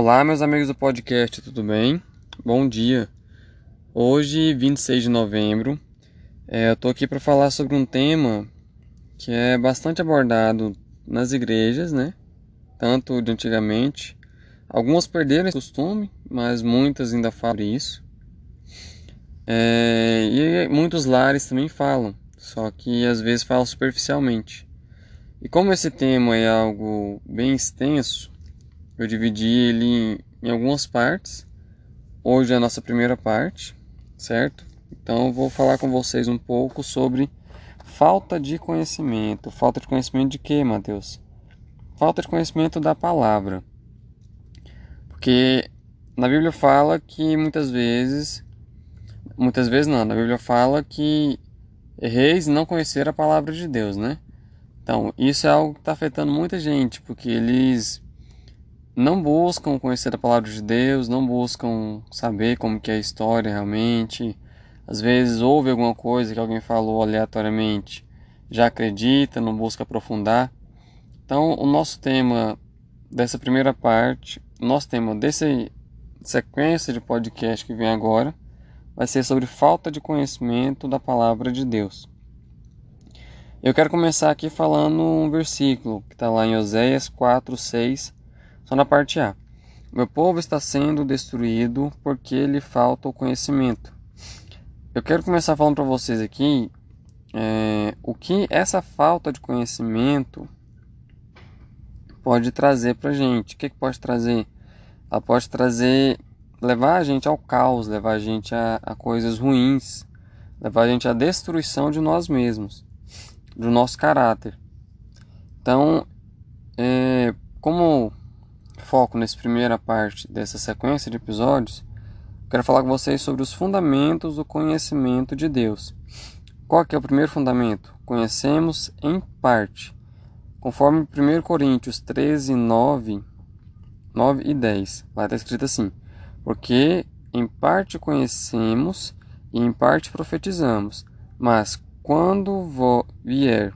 Olá, meus amigos do podcast, tudo bem? Bom dia. Hoje, 26 de novembro, é, eu tô aqui para falar sobre um tema que é bastante abordado nas igrejas, né? Tanto de antigamente. Algumas perderam esse costume, mas muitas ainda falam isso. É, e muitos lares também falam, só que às vezes falam superficialmente. E como esse tema é algo bem extenso, eu dividi ele em, em algumas partes. Hoje é a nossa primeira parte, certo? Então vou falar com vocês um pouco sobre falta de conhecimento. Falta de conhecimento de quê, Mateus? Falta de conhecimento da palavra. Porque na Bíblia fala que muitas vezes, muitas vezes não, na Bíblia fala que reis não conheceram a palavra de Deus, né? Então, isso é algo que está afetando muita gente, porque eles não buscam conhecer a palavra de Deus, não buscam saber como que é a história realmente. Às vezes ouve alguma coisa que alguém falou aleatoriamente, já acredita, não busca aprofundar. Então, o nosso tema dessa primeira parte, nosso tema dessa sequência de podcast que vem agora, vai ser sobre falta de conhecimento da palavra de Deus. Eu quero começar aqui falando um versículo que está lá em Oséias 4, 6 só na parte A. Meu povo está sendo destruído porque lhe falta o conhecimento. Eu quero começar falando para vocês aqui é, o que essa falta de conhecimento pode trazer para gente. O que, que pode trazer? Ela pode trazer, levar a gente ao caos, levar a gente a, a coisas ruins, levar a gente à destruição de nós mesmos, do nosso caráter. Então, é, como foco nessa primeira parte dessa sequência de episódios, quero falar com vocês sobre os fundamentos do conhecimento de Deus. Qual que é o primeiro fundamento? Conhecemos em parte. Conforme 1 Coríntios 13, 9, 9 e 10. Lá está escrito assim: Porque em parte conhecemos e em parte profetizamos, mas quando vier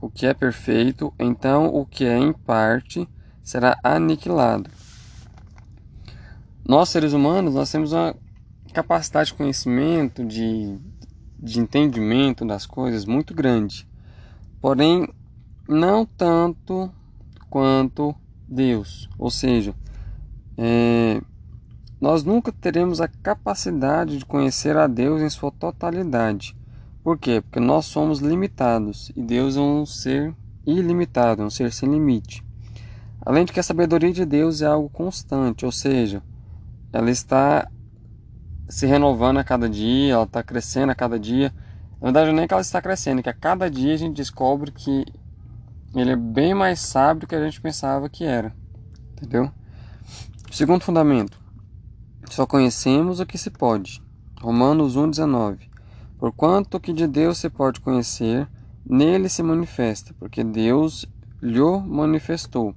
o que é perfeito, então o que é em parte será aniquilado. Nós, seres humanos, nós temos uma capacidade de conhecimento, de, de entendimento das coisas muito grande. Porém, não tanto quanto Deus. Ou seja, é, nós nunca teremos a capacidade de conhecer a Deus em sua totalidade. Por quê? Porque nós somos limitados e Deus é um ser ilimitado, um ser sem limite. Além de que a sabedoria de Deus é algo constante, ou seja, ela está se renovando a cada dia, ela está crescendo a cada dia. Na verdade, não é que ela está crescendo, é que a cada dia a gente descobre que ele é bem mais sábio do que a gente pensava que era. Entendeu? Segundo fundamento: só conhecemos o que se pode. Romanos 1,19. Porquanto que de Deus se pode conhecer, nele se manifesta, porque Deus lhe manifestou.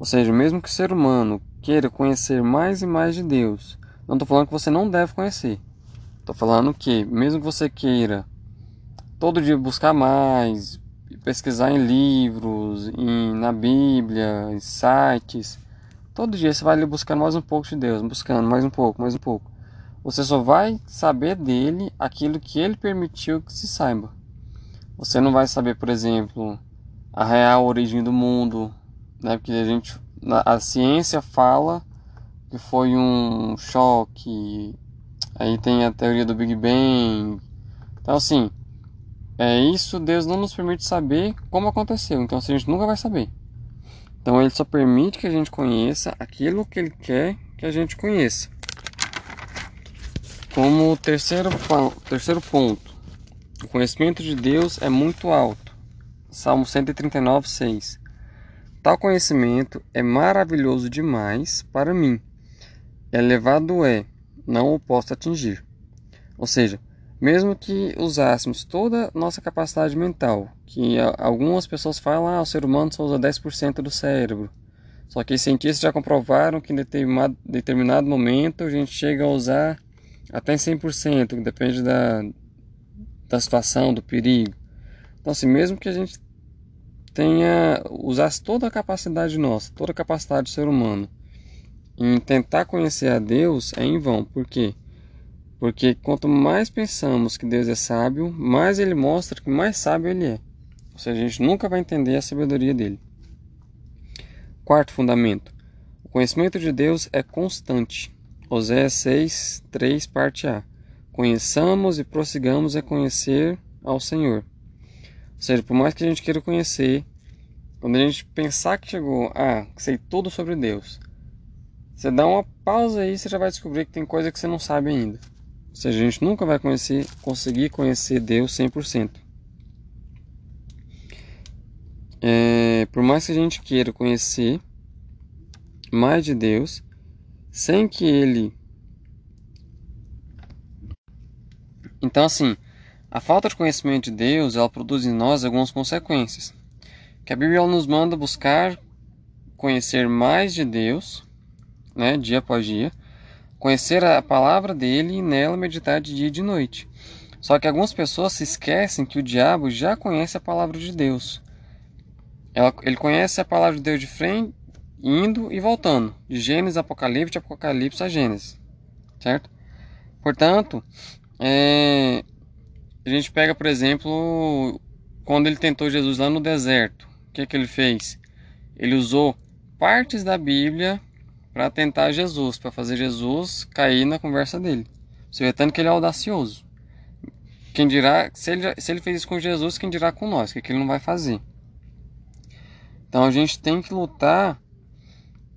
Ou seja, mesmo que o ser humano queira conhecer mais e mais de Deus, não estou falando que você não deve conhecer. Estou falando que, mesmo que você queira todo dia buscar mais, pesquisar em livros, em, na Bíblia, em sites, todo dia você vai ali buscando mais um pouco de Deus, buscando mais um pouco, mais um pouco. Você só vai saber dele aquilo que ele permitiu que se saiba. Você não vai saber, por exemplo, a real origem do mundo, né? Porque a gente, a ciência fala que foi um choque. Aí tem a teoria do Big Bang. Então assim, é isso. Deus não nos permite saber como aconteceu. Então assim, a gente nunca vai saber. Então ele só permite que a gente conheça aquilo que ele quer que a gente conheça. Como terceiro, terceiro ponto, o conhecimento de Deus é muito alto. Salmo 139, 6. Tal conhecimento é maravilhoso demais para mim. Elevado é, não o posso atingir. Ou seja, mesmo que usássemos toda a nossa capacidade mental, que algumas pessoas falam, ah, o ser humano só usa 10% do cérebro. Só que cientistas já comprovaram que em determinado, momento a gente chega a usar até 100%, depende da, da situação, do perigo. Então, assim, mesmo que a gente tenha usasse toda a capacidade nossa, toda a capacidade do ser humano em tentar conhecer a Deus é em vão. Por quê? Porque quanto mais pensamos que Deus é sábio, mais ele mostra que mais sábio ele é. Ou seja, a gente nunca vai entender a sabedoria dele. Quarto fundamento: o conhecimento de Deus é constante. Oséias 6, 3, parte A. Conheçamos e prossigamos a conhecer ao Senhor. Ou seja, por mais que a gente queira conhecer, quando a gente pensar que chegou, ah, sei tudo sobre Deus, você dá uma pausa aí, você já vai descobrir que tem coisa que você não sabe ainda. Ou seja, a gente nunca vai conhecer, conseguir conhecer Deus 100%. É, por mais que a gente queira conhecer mais de Deus, sem que Ele. Então, assim, a falta de conhecimento de Deus ela produz em nós algumas consequências. Que a Bíblia nos manda buscar conhecer mais de Deus, né, dia após dia, conhecer a palavra dele e nela meditar de dia e de noite. Só que algumas pessoas se esquecem que o diabo já conhece a palavra de Deus. ele conhece a palavra de Deus de frente, indo e voltando, de Gênesis a Apocalipse, de Apocalipse a Gênesis, certo? Portanto, é, a gente pega, por exemplo, quando ele tentou Jesus lá no deserto, o que, que ele fez? Ele usou partes da Bíblia para tentar Jesus, para fazer Jesus cair na conversa dele. Você vê tanto que ele é audacioso. Quem dirá, se ele, se ele fez isso com Jesus, quem dirá com nós, que, que ele não vai fazer. Então a gente tem que lutar,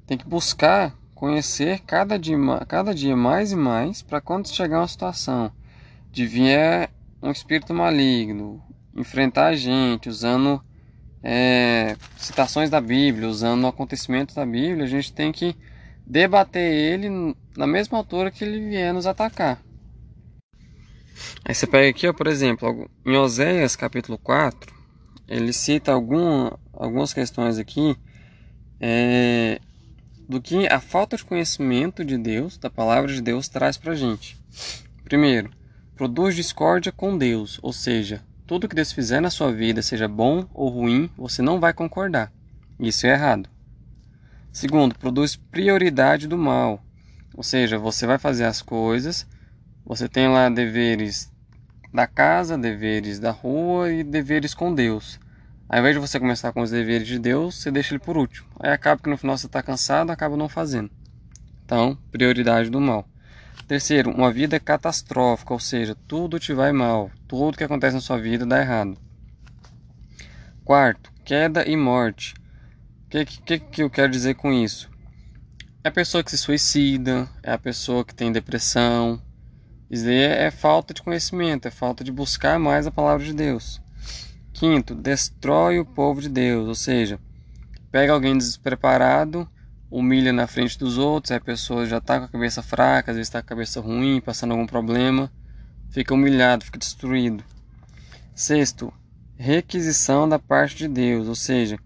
tem que buscar conhecer cada dia, cada dia mais e mais, para quando chegar uma situação de vier um espírito maligno, enfrentar a gente usando é, citações da Bíblia, usando acontecimentos da Bíblia, a gente tem que debater ele na mesma altura que ele vier nos atacar. Aí você pega aqui, ó, por exemplo, em Oséias capítulo 4, ele cita algum, algumas questões aqui é, do que a falta de conhecimento de Deus, da palavra de Deus, traz para gente. Primeiro, produz discórdia com Deus, ou seja, tudo que Deus fizer na sua vida, seja bom ou ruim, você não vai concordar. Isso é errado. Segundo, produz prioridade do mal. Ou seja, você vai fazer as coisas, você tem lá deveres da casa, deveres da rua e deveres com Deus. Ao invés de você começar com os deveres de Deus, você deixa ele por último. Aí acaba que no final você está cansado, acaba não fazendo. Então, prioridade do mal. Terceiro, uma vida catastrófica, ou seja, tudo te vai mal, tudo que acontece na sua vida dá errado. Quarto, queda e morte que, que, que eu quero dizer com isso? É a pessoa que se suicida, é a pessoa que tem depressão. Isso aí é, é falta de conhecimento, é falta de buscar mais a palavra de Deus. Quinto, destrói o povo de Deus, ou seja, pega alguém despreparado, humilha na frente dos outros, a pessoa já está com a cabeça fraca, às vezes está com a cabeça ruim, passando algum problema, fica humilhado, fica destruído. Sexto, requisição da parte de Deus, ou seja,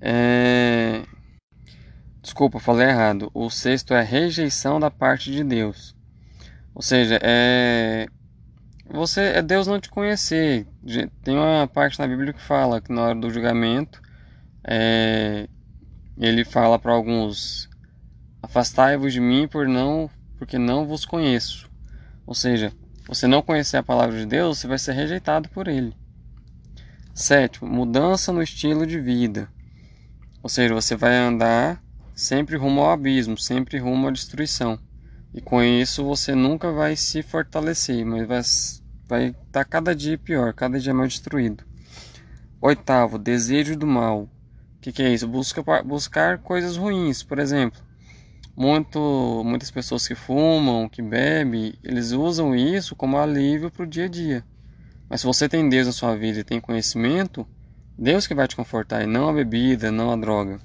é... Desculpa, falei errado. O sexto é rejeição da parte de Deus. Ou seja, é você é Deus não te conhecer. Tem uma parte na Bíblia que fala que na hora do julgamento é... ele fala para alguns afastai-vos de mim por não porque não vos conheço. Ou seja, você não conhecer a palavra de Deus, você vai ser rejeitado por ele. Sétimo, mudança no estilo de vida. Ou seja, você vai andar sempre rumo ao abismo, sempre rumo à destruição. E com isso você nunca vai se fortalecer, mas vai estar tá cada dia pior, cada dia mais destruído. Oitavo, desejo do mal. Que, que, é isso? Busca, buscar coisas ruins, por exemplo. Muito, muitas pessoas que fumam, que bebem, eles usam isso como alívio para o dia a dia. Mas se você tem Deus na sua vida e tem conhecimento, Deus que vai te confortar e não a bebida, não a droga.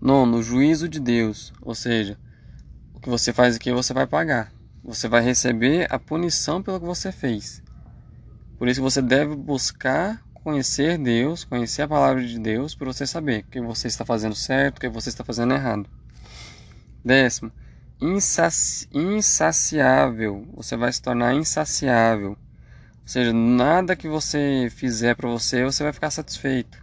Nono, juízo de Deus, ou seja, o que você faz aqui você vai pagar. Você vai receber a punição pelo que você fez. Por isso você deve buscar conhecer Deus, conhecer a palavra de Deus, para você saber o que você está fazendo certo, o que você está fazendo errado. Décimo, insaci insaciável. Você vai se tornar insaciável. Ou seja, nada que você fizer para você, você vai ficar satisfeito.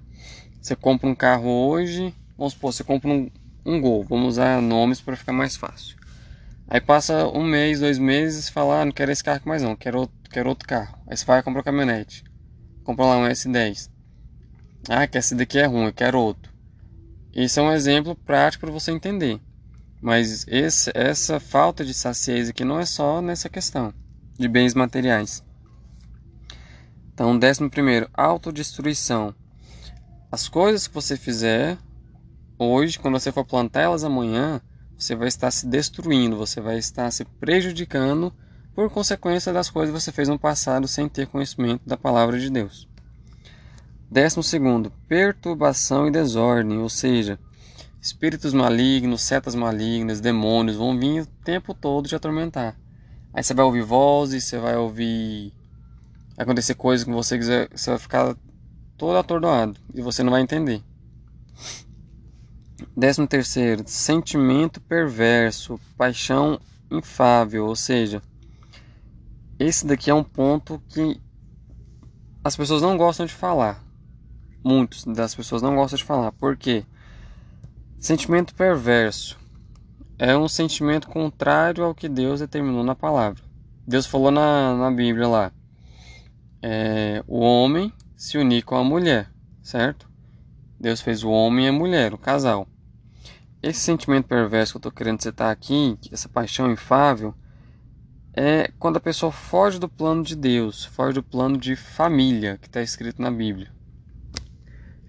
Você compra um carro hoje, vamos supor, você compra um, um gol. Vamos usar nomes para ficar mais fácil. Aí passa um mês, dois meses, fala, ah, não quero esse carro mais não, quero outro, quero outro carro. Aí você vai comprar uma caminhonete. Compra lá um S10. Ah, que esse daqui é ruim, eu quero outro. Esse é um exemplo prático para você entender. Mas esse, essa falta de saciez aqui não é só nessa questão de bens materiais. Então, décimo primeiro, autodestruição. As coisas que você fizer hoje, quando você for plantar elas amanhã, você vai estar se destruindo, você vai estar se prejudicando por consequência das coisas que você fez no passado sem ter conhecimento da palavra de Deus. Décimo segundo, perturbação e desordem, ou seja, espíritos malignos, setas malignas, demônios vão vir o tempo todo te atormentar. Aí você vai ouvir vozes, você vai ouvir acontecer coisas que você quiser, você vai ficar todo atordoado e você não vai entender. Décimo terceiro, sentimento perverso, paixão infável, ou seja, esse daqui é um ponto que as pessoas não gostam de falar. Muitos das pessoas não gostam de falar. Por quê? Sentimento perverso é um sentimento contrário ao que Deus determinou na palavra. Deus falou na, na Bíblia lá: é, o homem se unir com a mulher, certo? Deus fez o homem e a mulher, o casal. Esse sentimento perverso que eu estou querendo citar aqui, essa paixão infável, é quando a pessoa foge do plano de Deus, foge do plano de família que está escrito na Bíblia.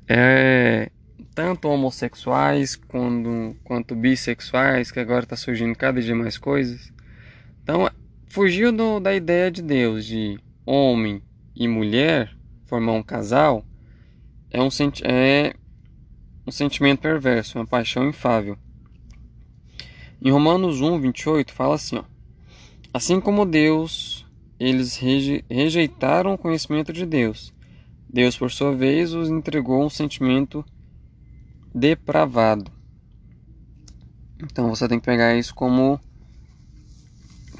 É tanto homossexuais quanto, quanto bissexuais, que agora está surgindo cada dia mais coisas. Então, fugiu do, da ideia de Deus de homem e mulher formar um casal é um, é um sentimento perverso, uma paixão infável. Em Romanos 1, 28 fala assim: ó, Assim como Deus, eles reje rejeitaram o conhecimento de Deus. Deus, por sua vez, os entregou um sentimento depravado. Então você tem que pegar isso como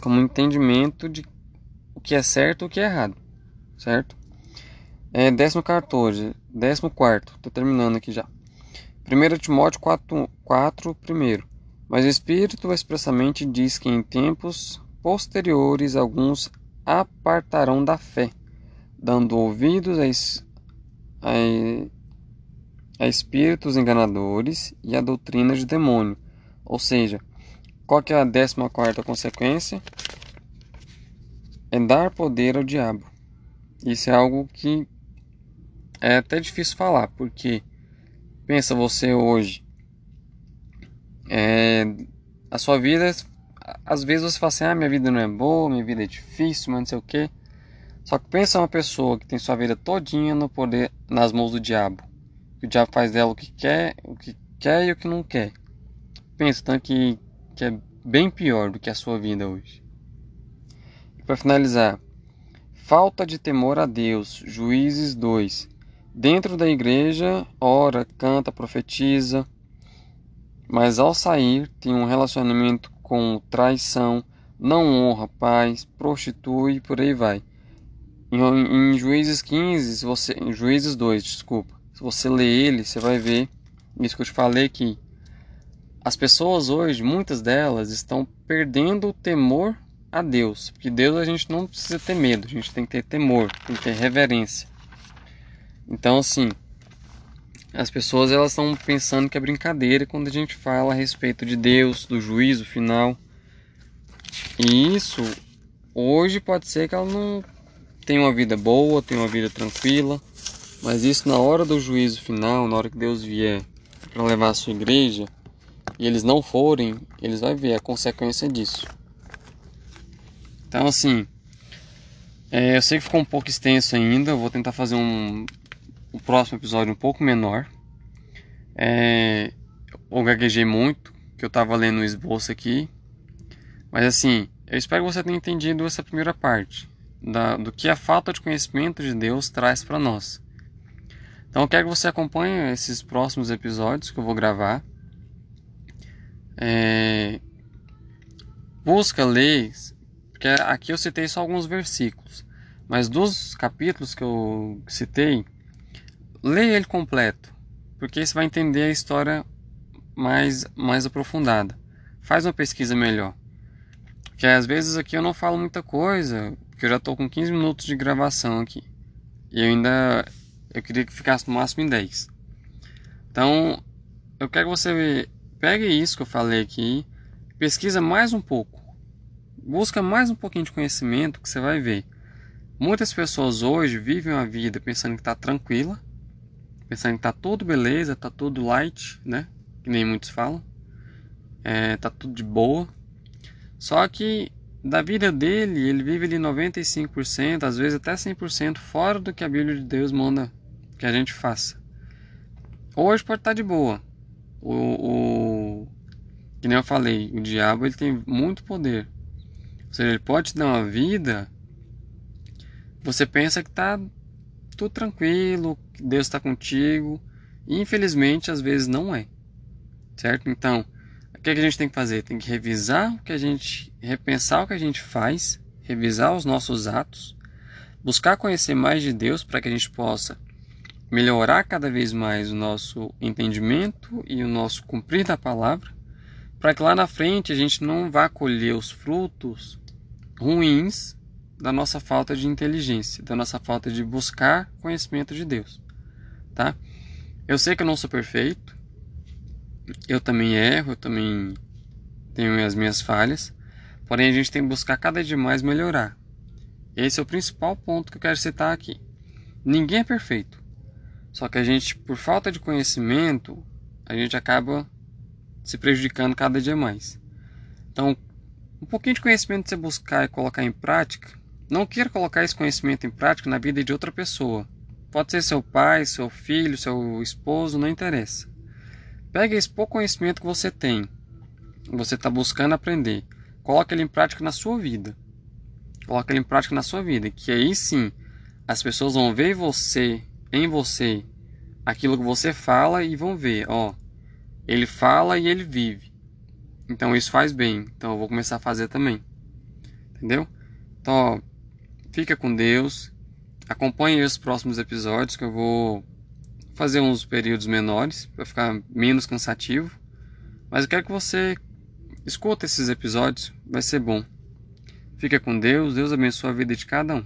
como entendimento de o que é certo e o que é errado, certo? É, décimo 14, décimo quarto, tô terminando aqui já. 1 Timóteo 4, 4 primeiro. Mas o Espírito expressamente diz que em tempos posteriores alguns apartarão da fé, dando ouvidos a, a, a espíritos enganadores e a doutrina de demônio. Ou seja, qual é a décima quarta consequência? É dar poder ao diabo. Isso é algo que é até difícil falar, porque pensa você hoje, é, a sua vida, às vezes você fala assim, ah, minha vida não é boa, minha vida é difícil, mas não sei o que. Só que pensa uma pessoa que tem sua vida todinha no poder, nas mãos do diabo. O diabo faz dela o que quer, o que quer e o que não quer. Pensa então que, que é bem pior do que a sua vida hoje. E para finalizar, falta de temor a Deus, Juízes 2. Dentro da igreja, ora, canta, profetiza, mas ao sair tem um relacionamento com traição, não honra pais, prostitui e por aí vai. Em, em Juízes 15, se você, em Juízes 2, desculpa, se você ler ele, você vai ver isso que eu te falei que as pessoas hoje, muitas delas, estão perdendo o temor a Deus. Porque Deus a gente não precisa ter medo, a gente tem que ter temor, tem que ter reverência. Então, assim, as pessoas elas estão pensando que é brincadeira quando a gente fala a respeito de Deus, do juízo final. E isso, hoje pode ser que ela não tenha uma vida boa, tenha uma vida tranquila, mas isso na hora do juízo final, na hora que Deus vier para levar a sua igreja, e eles não forem, eles vão ver a consequência disso. Então, assim, é, eu sei que ficou um pouco extenso ainda, vou tentar fazer um, o próximo episódio um pouco menor. É, eu gaguejei muito, que eu estava lendo o esboço aqui. Mas assim, eu espero que você tenha entendido essa primeira parte da, do que a falta de conhecimento de Deus traz para nós. Então eu quero que você acompanhe esses próximos episódios que eu vou gravar. É, busca ler, porque aqui eu citei só alguns versículos, mas dos capítulos que eu citei, leia ele completo, porque você vai entender a história mais, mais aprofundada. Faz uma pesquisa melhor. Porque às vezes aqui eu não falo muita coisa, porque eu já estou com 15 minutos de gravação aqui. E eu ainda eu queria que ficasse no máximo em 10. Então, eu quero que você pegue isso que eu falei aqui, pesquisa mais um pouco. Busca mais um pouquinho de conhecimento que você vai ver. Muitas pessoas hoje vivem a vida pensando que está tranquila, pensando que está tudo beleza, está tudo light, né? Que nem muitos falam. É, tá tudo de boa. Só que da vida dele, ele vive ali 95%, às vezes até 100% fora do que a Bíblia de Deus manda que a gente faça. Hoje pode estar tá de boa. O, o que nem eu falei, o diabo ele tem muito poder. Ou seja, ele pode te dar uma vida. Você pensa que tá tudo tranquilo, Deus está contigo. E infelizmente às vezes não é. Certo? Então, o que, é que a gente tem que fazer? Tem que revisar o que a gente, repensar o que a gente faz, revisar os nossos atos, buscar conhecer mais de Deus para que a gente possa melhorar cada vez mais o nosso entendimento e o nosso cumprir da palavra, para que lá na frente a gente não vá colher os frutos ruins da nossa falta de inteligência, da nossa falta de buscar conhecimento de Deus, tá? Eu sei que eu não sou perfeito, eu também erro, eu também tenho as minhas falhas, porém a gente tem que buscar cada dia mais melhorar. Esse é o principal ponto que eu quero citar aqui. Ninguém é perfeito. Só que a gente, por falta de conhecimento, a gente acaba se prejudicando cada dia mais. Então, um pouquinho de conhecimento você buscar e colocar em prática, não queira colocar esse conhecimento em prática na vida de outra pessoa. Pode ser seu pai, seu filho, seu esposo, não interessa. Pega esse pouco conhecimento que você tem, você está buscando aprender, coloque ele em prática na sua vida. Coloque ele em prática na sua vida, que aí sim as pessoas vão ver você, em você, aquilo que você fala e vão ver, ó, ele fala e ele vive. Então isso faz bem. Então eu vou começar a fazer também. Entendeu? Então, ó, fica com Deus. Acompanhe os próximos episódios que eu vou fazer uns períodos menores para ficar menos cansativo. Mas eu quero que você escuta esses episódios, vai ser bom. Fica com Deus, Deus abençoe a vida de cada um.